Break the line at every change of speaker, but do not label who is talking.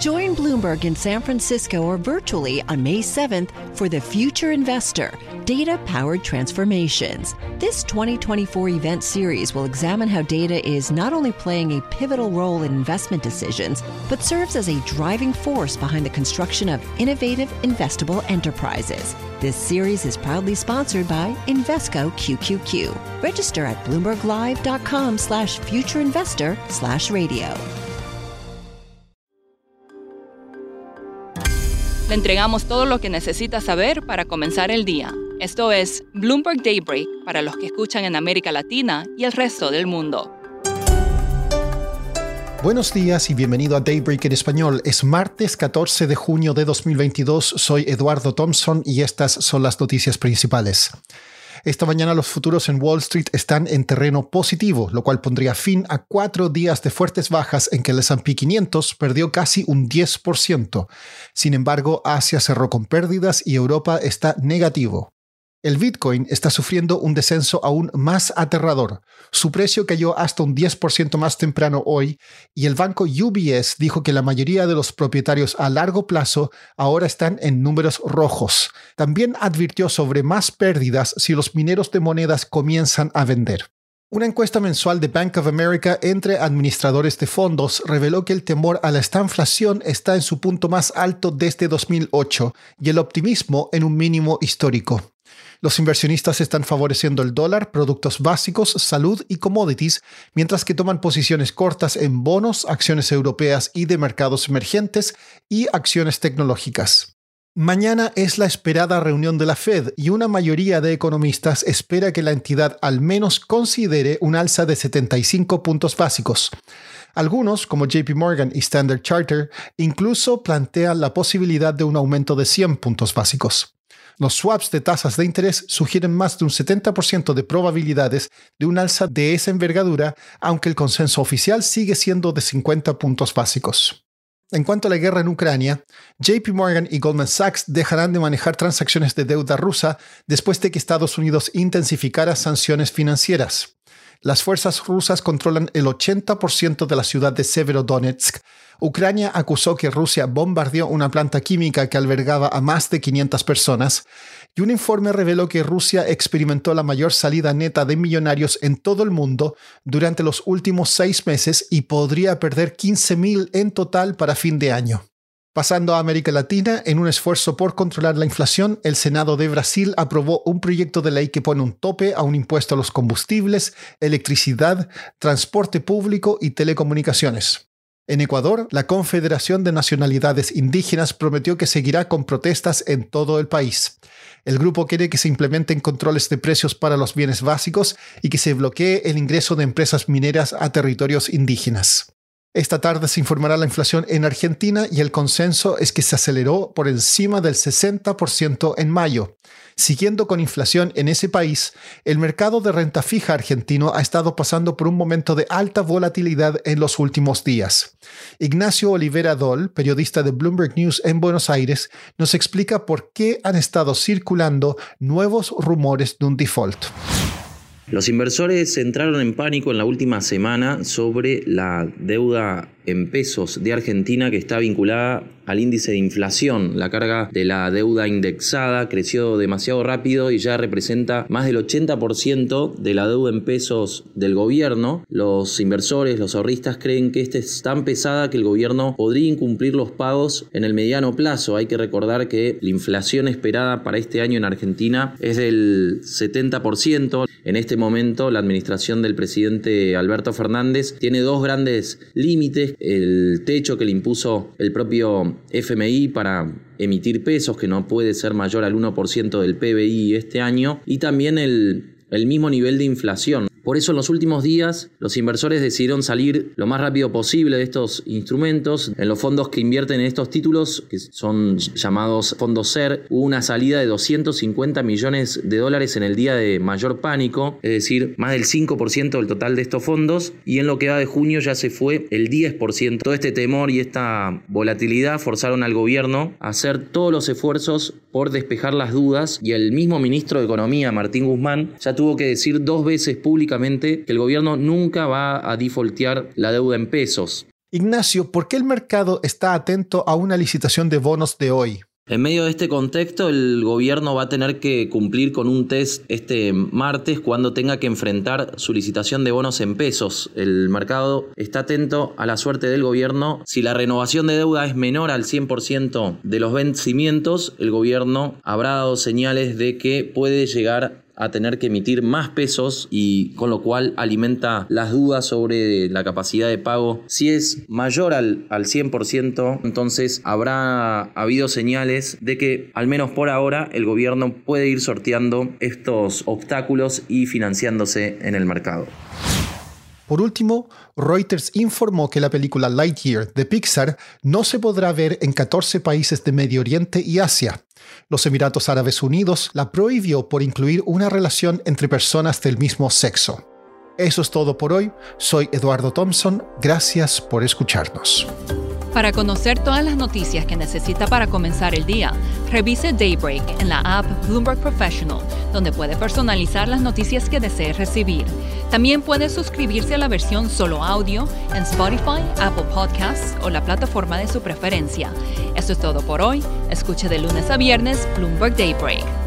Join Bloomberg in San Francisco or virtually on May 7th for the Future Investor Data Powered Transformations. This 2024 event series will examine how data is not only playing a pivotal role in investment decisions, but serves as a driving force behind the construction of innovative, investable enterprises. This series is proudly sponsored by Invesco QQQ. Register at bloomberglive.com slash futureinvestor slash radio.
Le entregamos todo lo que necesita saber para comenzar el día. Esto es Bloomberg Daybreak para los que escuchan en América Latina y el resto del mundo.
Buenos días y bienvenido a Daybreak en español. Es martes 14 de junio de 2022. Soy Eduardo Thompson y estas son las noticias principales. Esta mañana los futuros en Wall Street están en terreno positivo, lo cual pondría fin a cuatro días de fuertes bajas en que el S&P 500 perdió casi un 10%. Sin embargo, Asia cerró con pérdidas y Europa está negativo. El Bitcoin está sufriendo un descenso aún más aterrador. Su precio cayó hasta un 10% más temprano hoy y el banco UBS dijo que la mayoría de los propietarios a largo plazo ahora están en números rojos. También advirtió sobre más pérdidas si los mineros de monedas comienzan a vender. Una encuesta mensual de Bank of America entre administradores de fondos reveló que el temor a la estanflación está en su punto más alto desde 2008 y el optimismo en un mínimo histórico. Los inversionistas están favoreciendo el dólar, productos básicos, salud y commodities, mientras que toman posiciones cortas en bonos, acciones europeas y de mercados emergentes y acciones tecnológicas. Mañana es la esperada reunión de la Fed y una mayoría de economistas espera que la entidad al menos considere un alza de 75 puntos básicos. Algunos, como JP Morgan y Standard Charter, incluso plantean la posibilidad de un aumento de 100 puntos básicos. Los swaps de tasas de interés sugieren más de un 70% de probabilidades de un alza de esa envergadura, aunque el consenso oficial sigue siendo de 50 puntos básicos. En cuanto a la guerra en Ucrania, JP Morgan y Goldman Sachs dejarán de manejar transacciones de deuda rusa después de que Estados Unidos intensificara sanciones financieras. Las fuerzas rusas controlan el 80% de la ciudad de Severodonetsk. Ucrania acusó que Rusia bombardeó una planta química que albergaba a más de 500 personas. Y un informe reveló que Rusia experimentó la mayor salida neta de millonarios en todo el mundo durante los últimos seis meses y podría perder 15.000 en total para fin de año. Pasando a América Latina, en un esfuerzo por controlar la inflación, el Senado de Brasil aprobó un proyecto de ley que pone un tope a un impuesto a los combustibles, electricidad, transporte público y telecomunicaciones. En Ecuador, la Confederación de Nacionalidades Indígenas prometió que seguirá con protestas en todo el país. El grupo quiere que se implementen controles de precios para los bienes básicos y que se bloquee el ingreso de empresas mineras a territorios indígenas. Esta tarde se informará la inflación en Argentina y el consenso es que se aceleró por encima del 60% en mayo. Siguiendo con inflación en ese país, el mercado de renta fija argentino ha estado pasando por un momento de alta volatilidad en los últimos días. Ignacio Olivera Dol, periodista de Bloomberg News en Buenos Aires, nos explica por qué han estado circulando nuevos rumores de un default.
Los inversores entraron en pánico en la última semana sobre la deuda en pesos de Argentina que está vinculada al índice de inflación. La carga de la deuda indexada creció demasiado rápido y ya representa más del 80% de la deuda en pesos del gobierno. Los inversores, los ahorristas creen que esta es tan pesada que el gobierno podría incumplir los pagos en el mediano plazo. Hay que recordar que la inflación esperada para este año en Argentina es del 70%. En este momento la administración del presidente Alberto Fernández tiene dos grandes límites el techo que le impuso el propio FMI para emitir pesos, que no puede ser mayor al 1% del PBI este año, y también el, el mismo nivel de inflación. Por eso en los últimos días los inversores decidieron salir lo más rápido posible de estos instrumentos. En los fondos que invierten en estos títulos, que son llamados fondos SER, hubo una salida de 250 millones de dólares en el día de mayor pánico, es decir, más del 5% del total de estos fondos, y en lo que va de junio ya se fue el 10%. Todo este temor y esta volatilidad forzaron al gobierno a hacer todos los esfuerzos por despejar las dudas y el mismo ministro de Economía, Martín Guzmán, ya tuvo que decir dos veces públicamente que el gobierno nunca va a defaultear la deuda en pesos.
Ignacio, ¿por qué el mercado está atento a una licitación de bonos de hoy?
En medio de este contexto, el gobierno va a tener que cumplir con un test este martes cuando tenga que enfrentar su licitación de bonos en pesos. El mercado está atento a la suerte del gobierno. Si la renovación de deuda es menor al 100% de los vencimientos, el gobierno habrá dado señales de que puede llegar a tener que emitir más pesos y con lo cual alimenta las dudas sobre la capacidad de pago. Si es mayor al, al 100%, entonces habrá habido señales de que al menos por ahora el gobierno puede ir sorteando estos obstáculos y financiándose en el mercado.
Por último, Reuters informó que la película Lightyear de Pixar no se podrá ver en 14 países de Medio Oriente y Asia. Los Emiratos Árabes Unidos la prohibió por incluir una relación entre personas del mismo sexo. Eso es todo por hoy. Soy Eduardo Thompson. Gracias por escucharnos.
Para conocer todas las noticias que necesita para comenzar el día, revise Daybreak en la app Bloomberg Professional, donde puede personalizar las noticias que desee recibir. También puede suscribirse a la versión solo audio en Spotify, Apple Podcasts o la plataforma de su preferencia. Eso es todo por hoy. Escuche de lunes a viernes Bloomberg Daybreak.